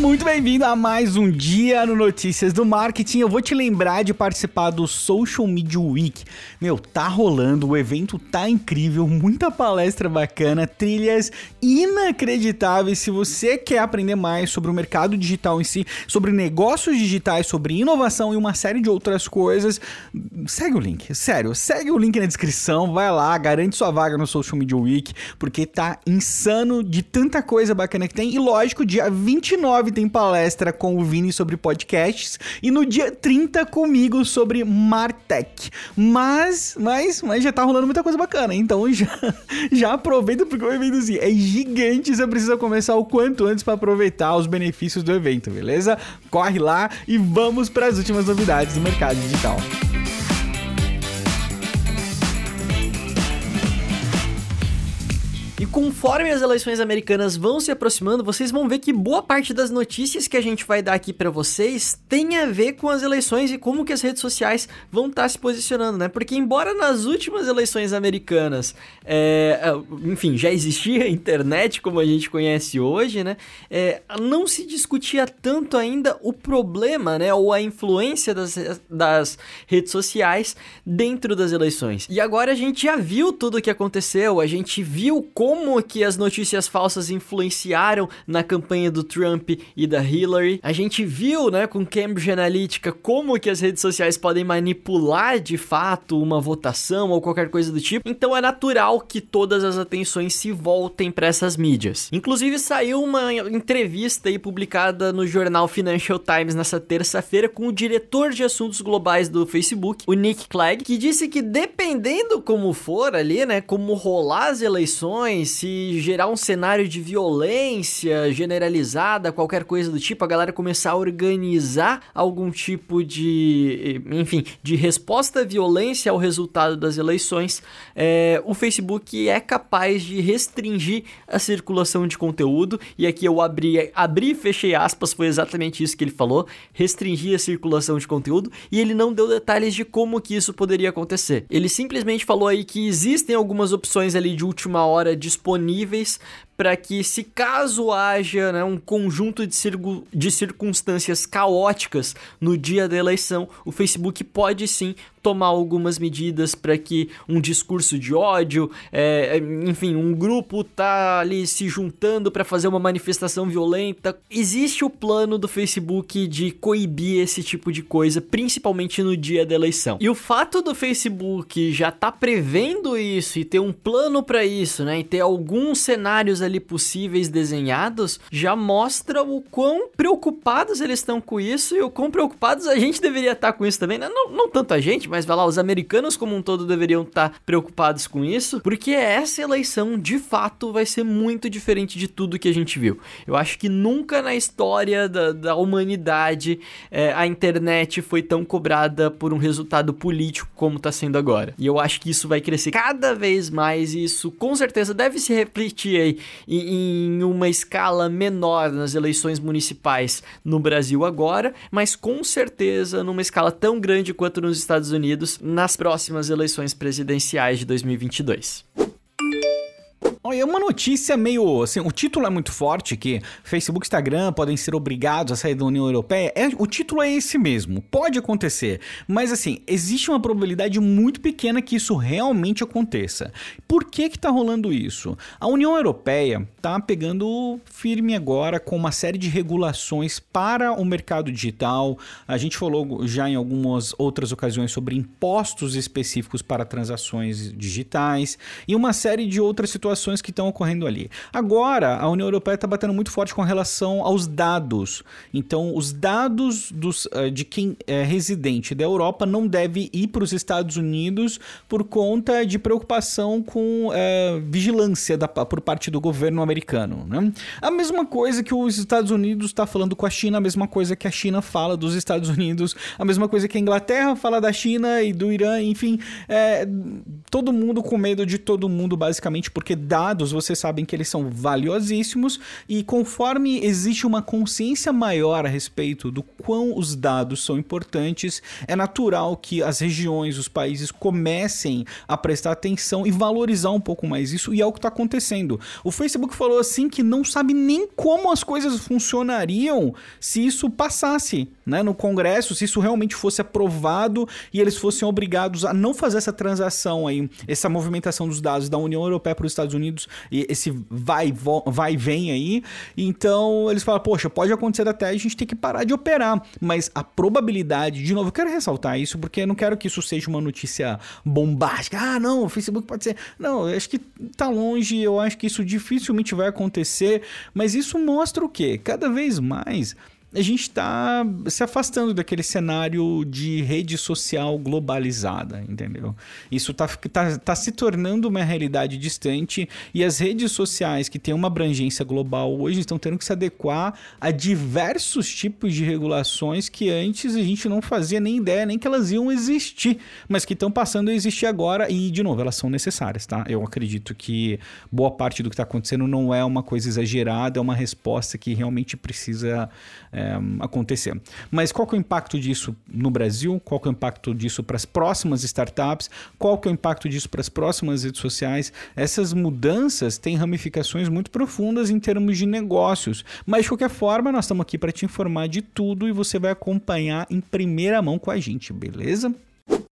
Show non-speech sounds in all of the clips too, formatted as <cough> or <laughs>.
Muito bem-vindo a mais um dia no Notícias do Marketing. Eu vou te lembrar de participar do Social Media Week. Meu, tá rolando, o evento tá incrível, muita palestra bacana, trilhas inacreditáveis. Se você quer aprender mais sobre o mercado digital em si, sobre negócios digitais, sobre inovação e uma série de outras coisas, segue o link. Sério, segue o link na descrição, vai lá, garante sua vaga no Social Media Week, porque tá insano de tanta coisa bacana que tem. E lógico, dia 29 29 tem palestra com o Vini sobre podcasts e no dia 30 comigo sobre Martech. Mas, mas, mas já tá rolando muita coisa bacana, então já, <laughs> já aproveita porque o evento assim, é gigante, você precisa começar o quanto antes para aproveitar os benefícios do evento, beleza? Corre lá e vamos para as últimas novidades do mercado digital. Conforme as eleições americanas vão se aproximando, vocês vão ver que boa parte das notícias que a gente vai dar aqui para vocês tem a ver com as eleições e como que as redes sociais vão estar tá se posicionando, né? Porque embora nas últimas eleições americanas, é, é enfim, já existia a <laughs> internet como a gente conhece hoje, né? É, não se discutia tanto ainda o problema, né? Ou a influência das, das redes sociais dentro das eleições. E agora a gente já viu tudo o que aconteceu, a gente viu como como que as notícias falsas influenciaram na campanha do Trump e da Hillary. A gente viu, né, com Cambridge Analytica como que as redes sociais podem manipular de fato uma votação ou qualquer coisa do tipo. Então é natural que todas as atenções se voltem para essas mídias. Inclusive saiu uma entrevista aí publicada no jornal Financial Times nessa terça-feira com o diretor de assuntos globais do Facebook, o Nick Clegg, que disse que dependendo como for ali, né, como rolar as eleições se gerar um cenário de violência generalizada, qualquer coisa do tipo, a galera começar a organizar algum tipo de, enfim, de resposta à violência ao resultado das eleições, é, o Facebook é capaz de restringir a circulação de conteúdo. E aqui eu abri, abri e fechei aspas, foi exatamente isso que ele falou: restringir a circulação de conteúdo. E ele não deu detalhes de como que isso poderia acontecer. Ele simplesmente falou aí que existem algumas opções ali de última hora disponíveis disponíveis para que, se caso haja né, um conjunto de, de circunstâncias caóticas no dia da eleição, o Facebook pode sim tomar algumas medidas para que um discurso de ódio, é, enfim, um grupo tá ali se juntando para fazer uma manifestação violenta. Existe o plano do Facebook de coibir esse tipo de coisa, principalmente no dia da eleição. E o fato do Facebook já tá prevendo isso e ter um plano para isso, né, e ter alguns cenários ali possíveis desenhados, já mostra o quão preocupados eles estão com isso e o quão preocupados a gente deveria estar tá com isso também, né? Não, não tanto a gente, mas vai lá, os americanos como um todo deveriam estar tá preocupados com isso, porque essa eleição de fato vai ser muito diferente de tudo que a gente viu. Eu acho que nunca na história da, da humanidade é, a internet foi tão cobrada por um resultado político como está sendo agora. E eu acho que isso vai crescer cada vez mais e isso com certeza deve se refletir aí em uma escala menor nas eleições municipais no Brasil agora, mas com certeza numa escala tão grande quanto nos Estados Unidos nas próximas eleições presidenciais de 2022. Olha, uma notícia meio. Assim, o título é muito forte que Facebook e Instagram podem ser obrigados a sair da União Europeia. É, o título é esse mesmo. Pode acontecer. Mas assim, existe uma probabilidade muito pequena que isso realmente aconteça. Por que que tá rolando isso? A União Europeia tá pegando firme agora com uma série de regulações para o mercado digital. A gente falou já em algumas outras ocasiões sobre impostos específicos para transações digitais e uma série de outras situações que estão ocorrendo ali. Agora, a União Europeia está batendo muito forte com relação aos dados. Então, os dados dos, uh, de quem é residente da Europa não deve ir para os Estados Unidos por conta de preocupação com uh, vigilância da, por parte do governo americano. Né? A mesma coisa que os Estados Unidos está falando com a China, a mesma coisa que a China fala dos Estados Unidos, a mesma coisa que a Inglaterra fala da China e do Irã, enfim, é, todo mundo com medo de todo mundo, basicamente, porque dados, vocês sabem que eles são valiosíssimos e conforme existe uma consciência maior a respeito do quão os dados são importantes, é natural que as regiões, os países comecem a prestar atenção e valorizar um pouco mais isso, e é o que está acontecendo. O Facebook falou assim que não sabe nem como as coisas funcionariam se isso passasse né, no Congresso, se isso realmente fosse aprovado e eles fossem obrigados a não fazer essa transação aí, essa movimentação dos dados da União Europeia para os Estados Unidos, e esse vai, vai vem aí. Então eles falam, poxa, pode acontecer até a gente ter que parar de operar. Mas a probabilidade, de novo, eu quero ressaltar isso porque eu não quero que isso seja uma notícia bombástica. Ah, não, o Facebook pode ser. Não, eu acho que tá longe, eu acho que isso dificilmente vai acontecer. Mas isso mostra o quê? Cada vez mais a gente está se afastando daquele cenário de rede social globalizada, entendeu? Isso está tá, tá se tornando uma realidade distante e as redes sociais que têm uma abrangência global hoje estão tendo que se adequar a diversos tipos de regulações que antes a gente não fazia nem ideia nem que elas iam existir, mas que estão passando a existir agora e, de novo, elas são necessárias, tá? Eu acredito que boa parte do que está acontecendo não é uma coisa exagerada, é uma resposta que realmente precisa. É, é, acontecer. Mas qual que é o impacto disso no Brasil? Qual que é o impacto disso para as próximas startups? Qual que é o impacto disso para as próximas redes sociais? Essas mudanças têm ramificações muito profundas em termos de negócios. Mas de qualquer forma, nós estamos aqui para te informar de tudo e você vai acompanhar em primeira mão com a gente, beleza?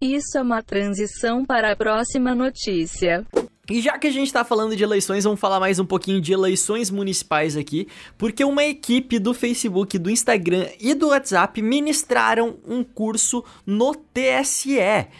Isso é uma transição para a próxima notícia. E já que a gente tá falando de eleições, vamos falar mais um pouquinho de eleições municipais aqui, porque uma equipe do Facebook, do Instagram e do WhatsApp ministraram um curso no TSE,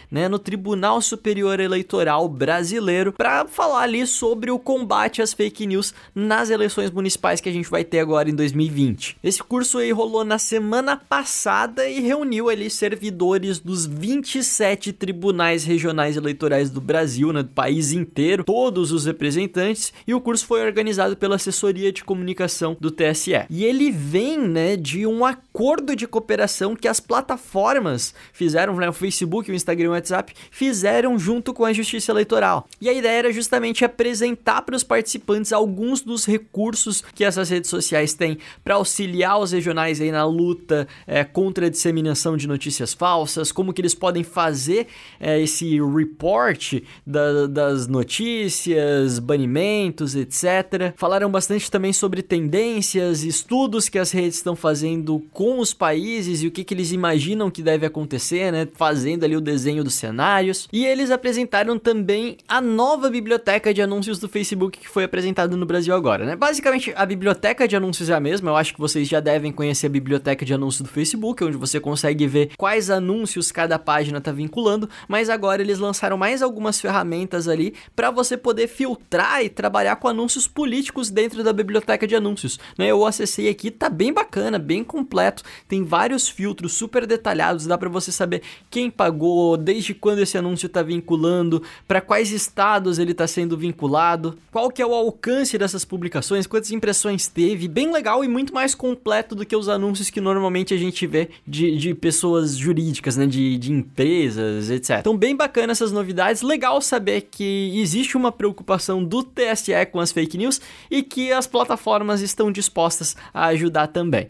né, no Tribunal Superior Eleitoral Brasileiro, para falar ali sobre o combate às fake news nas eleições municipais que a gente vai ter agora em 2020. Esse curso aí rolou na semana passada e reuniu ali servidores dos 27 tribunais regionais eleitorais do Brasil, né, do país inteiro todos os representantes e o curso foi organizado pela assessoria de comunicação do TSE. E ele vem, né, de um acordo de cooperação que as plataformas fizeram, né, o Facebook, o Instagram o WhatsApp fizeram junto com a Justiça Eleitoral. E a ideia era justamente apresentar para os participantes alguns dos recursos que essas redes sociais têm para auxiliar os regionais aí na luta é, contra a disseminação de notícias falsas, como que eles podem fazer é, esse report da, das notícias notícias, banimentos, etc. Falaram bastante também sobre tendências, estudos que as redes estão fazendo com os países e o que, que eles imaginam que deve acontecer, né? Fazendo ali o desenho dos cenários. E eles apresentaram também a nova biblioteca de anúncios do Facebook que foi apresentada no Brasil agora, né? Basicamente, a biblioteca de anúncios é a mesma. Eu acho que vocês já devem conhecer a biblioteca de anúncios do Facebook, onde você consegue ver quais anúncios cada página está vinculando, mas agora eles lançaram mais algumas ferramentas ali para você poder filtrar e trabalhar com anúncios políticos dentro da biblioteca de anúncios. Né? Eu acessei aqui, tá bem bacana, bem completo, tem vários filtros super detalhados, dá para você saber quem pagou, desde quando esse anúncio está vinculando, para quais estados ele está sendo vinculado, qual que é o alcance dessas publicações, quantas impressões teve, bem legal e muito mais completo do que os anúncios que normalmente a gente vê de, de pessoas jurídicas, né, de, de empresas, etc. Então bem bacana essas novidades, legal saber que existe existe uma preocupação do TSE com as fake news e que as plataformas estão dispostas a ajudar também.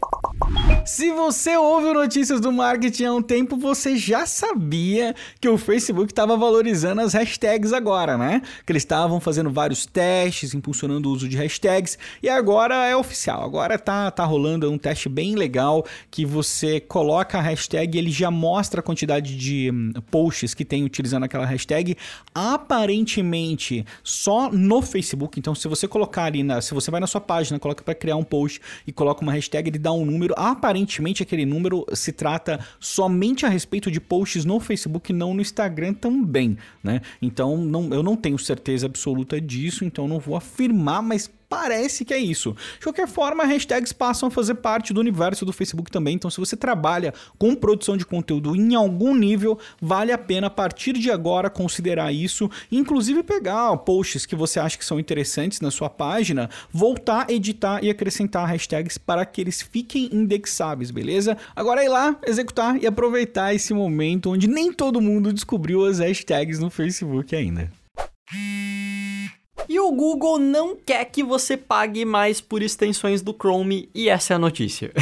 Se você ouve notícias do marketing há um tempo, você já sabia que o Facebook estava valorizando as hashtags agora, né? Que eles estavam fazendo vários testes, impulsionando o uso de hashtags, e agora é oficial. Agora tá, tá rolando um teste bem legal que você coloca a hashtag e ele já mostra a quantidade de hum, posts que tem utilizando aquela hashtag. Aparentemente, só no Facebook. Então, se você colocar ali, na, se você vai na sua página, coloca para criar um post e coloca uma hashtag, ele dá um número. Aparentemente, aquele número se trata somente a respeito de posts no Facebook, não no Instagram também, né? Então, não, eu não tenho certeza absoluta disso, então não vou afirmar, mas parece que é isso. De qualquer forma, hashtags passam a fazer parte do universo do Facebook também. Então, se você trabalha com produção de conteúdo em algum nível, vale a pena a partir de agora considerar isso. Inclusive pegar posts que você acha que são interessantes na sua página, voltar, editar e acrescentar hashtags para que eles fiquem indexáveis, beleza? Agora é ir lá, executar e aproveitar esse momento onde nem todo mundo descobriu as hashtags no Facebook ainda. O Google não quer que você pague mais por extensões do Chrome e essa é a notícia.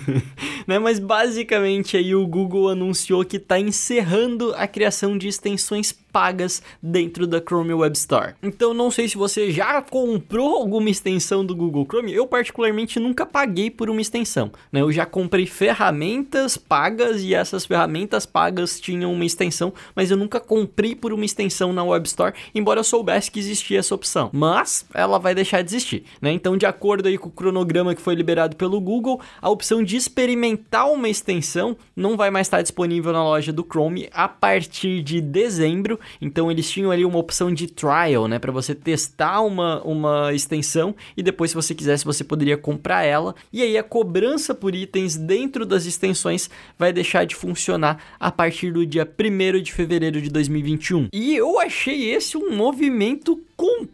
<laughs> <laughs> né? Mas basicamente aí o Google anunciou que está encerrando a criação de extensões pagas dentro da Chrome Web Store. Então não sei se você já comprou alguma extensão do Google Chrome. Eu particularmente nunca paguei por uma extensão. Né? Eu já comprei ferramentas pagas e essas ferramentas pagas tinham uma extensão, mas eu nunca comprei por uma extensão na Web Store, embora eu soubesse que existia essa opção. Mas ela vai deixar de existir. Né? Então, de acordo aí com o cronograma que foi liberado pelo Google, a opção de experimentar uma extensão não vai mais estar disponível na loja do Chrome a partir de dezembro então eles tinham ali uma opção de trial, né, para você testar uma, uma extensão e depois se você quisesse você poderia comprar ela. E aí a cobrança por itens dentro das extensões vai deixar de funcionar a partir do dia 1 de fevereiro de 2021. E eu achei esse um movimento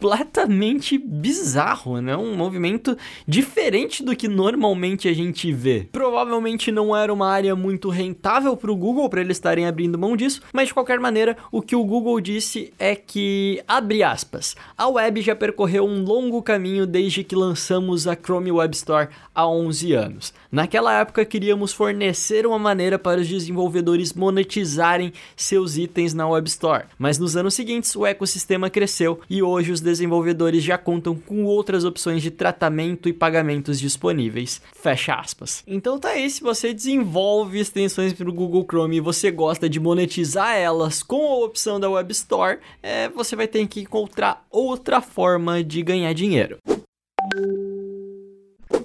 completamente bizarro, né? Um movimento diferente do que normalmente a gente vê. Provavelmente não era uma área muito rentável para o Google para eles estarem abrindo mão disso, mas de qualquer maneira, o que o Google disse é que, abre aspas, a web já percorreu um longo caminho desde que lançamos a Chrome Web Store há 11 anos. Naquela época queríamos fornecer uma maneira para os desenvolvedores monetizarem seus itens na Web Store, mas nos anos seguintes o ecossistema cresceu e hoje os desenvolvedores já contam com outras opções de tratamento e pagamentos disponíveis. Fecha aspas. Então tá aí, se você desenvolve extensões para o Google Chrome e você gosta de monetizar elas com a opção da Web Store, é, você vai ter que encontrar outra forma de ganhar dinheiro.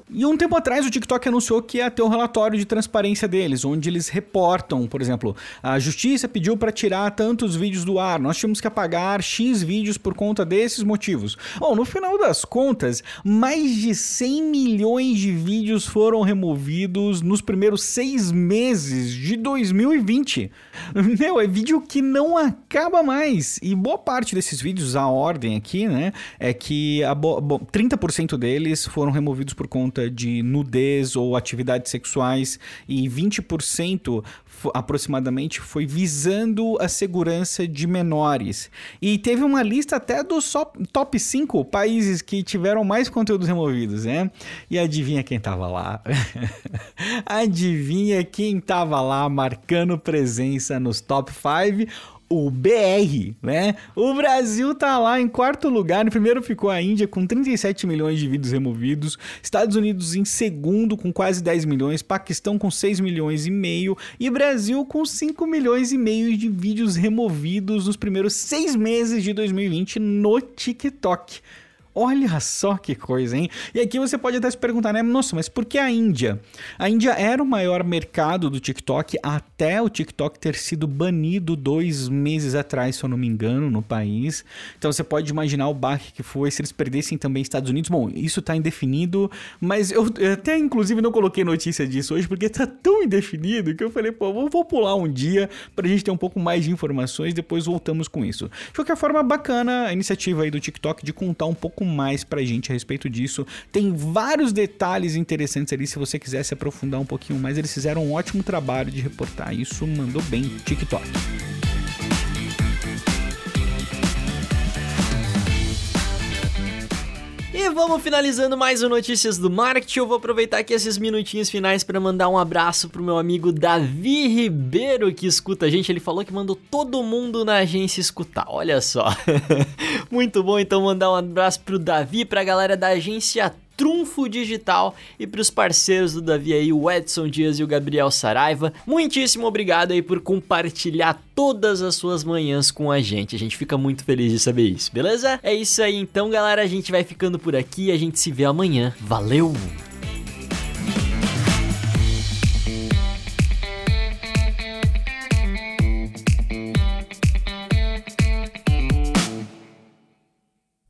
E um tempo atrás o TikTok anunciou que ia ter um relatório de transparência deles, onde eles reportam, por exemplo, a justiça pediu para tirar tantos vídeos do ar, nós tínhamos que apagar X vídeos por conta desses motivos. Bom, no final das contas, mais de 100 milhões de vídeos foram removidos nos primeiros seis meses de 2020. <laughs> Meu, é vídeo que não acaba mais. E boa parte desses vídeos, a ordem aqui, né, é que a 30% deles foram removidos por conta de nudez ou atividades sexuais e 20% aproximadamente foi visando a segurança de menores. E teve uma lista até dos top 5 países que tiveram mais conteúdos removidos, né? E adivinha quem tava lá? <laughs> adivinha quem tava lá marcando presença nos top 5? O BR, né? O Brasil tá lá em quarto lugar, em primeiro ficou a Índia com 37 milhões de vídeos removidos, Estados Unidos em segundo com quase 10 milhões, Paquistão com 6 milhões e meio e Brasil com 5 milhões e meio de vídeos removidos nos primeiros seis meses de 2020 no TikTok. Olha só que coisa, hein? E aqui você pode até se perguntar, né? Nossa, mas por que a Índia? A Índia era o maior mercado do TikTok até o TikTok ter sido banido dois meses atrás, se eu não me engano, no país. Então você pode imaginar o baque que foi se eles perdessem também Estados Unidos. Bom, isso tá indefinido, mas eu, eu até inclusive não coloquei notícia disso hoje porque tá tão indefinido que eu falei, pô, vou, vou pular um dia pra gente ter um pouco mais de informações, depois voltamos com isso. De qualquer forma, bacana a iniciativa aí do TikTok de contar um pouco mais pra gente a respeito disso. Tem vários detalhes interessantes ali, se você quiser se aprofundar um pouquinho mais. Eles fizeram um ótimo trabalho de reportar isso, mandou bem TikTok. E vamos finalizando mais o Notícias do Marketing. Eu vou aproveitar aqui esses minutinhos finais para mandar um abraço pro meu amigo Davi Ribeiro que escuta a gente. Ele falou que mandou todo mundo na agência escutar. Olha só. <laughs> Muito bom, então mandar um abraço pro Davi, pra galera da agência Trunfo Digital e para os parceiros do Davi aí, o Edson Dias e o Gabriel Saraiva. Muitíssimo obrigado aí por compartilhar todas as suas manhãs com a gente. A gente fica muito feliz de saber isso, beleza? É isso aí então, galera. A gente vai ficando por aqui. A gente se vê amanhã. Valeu!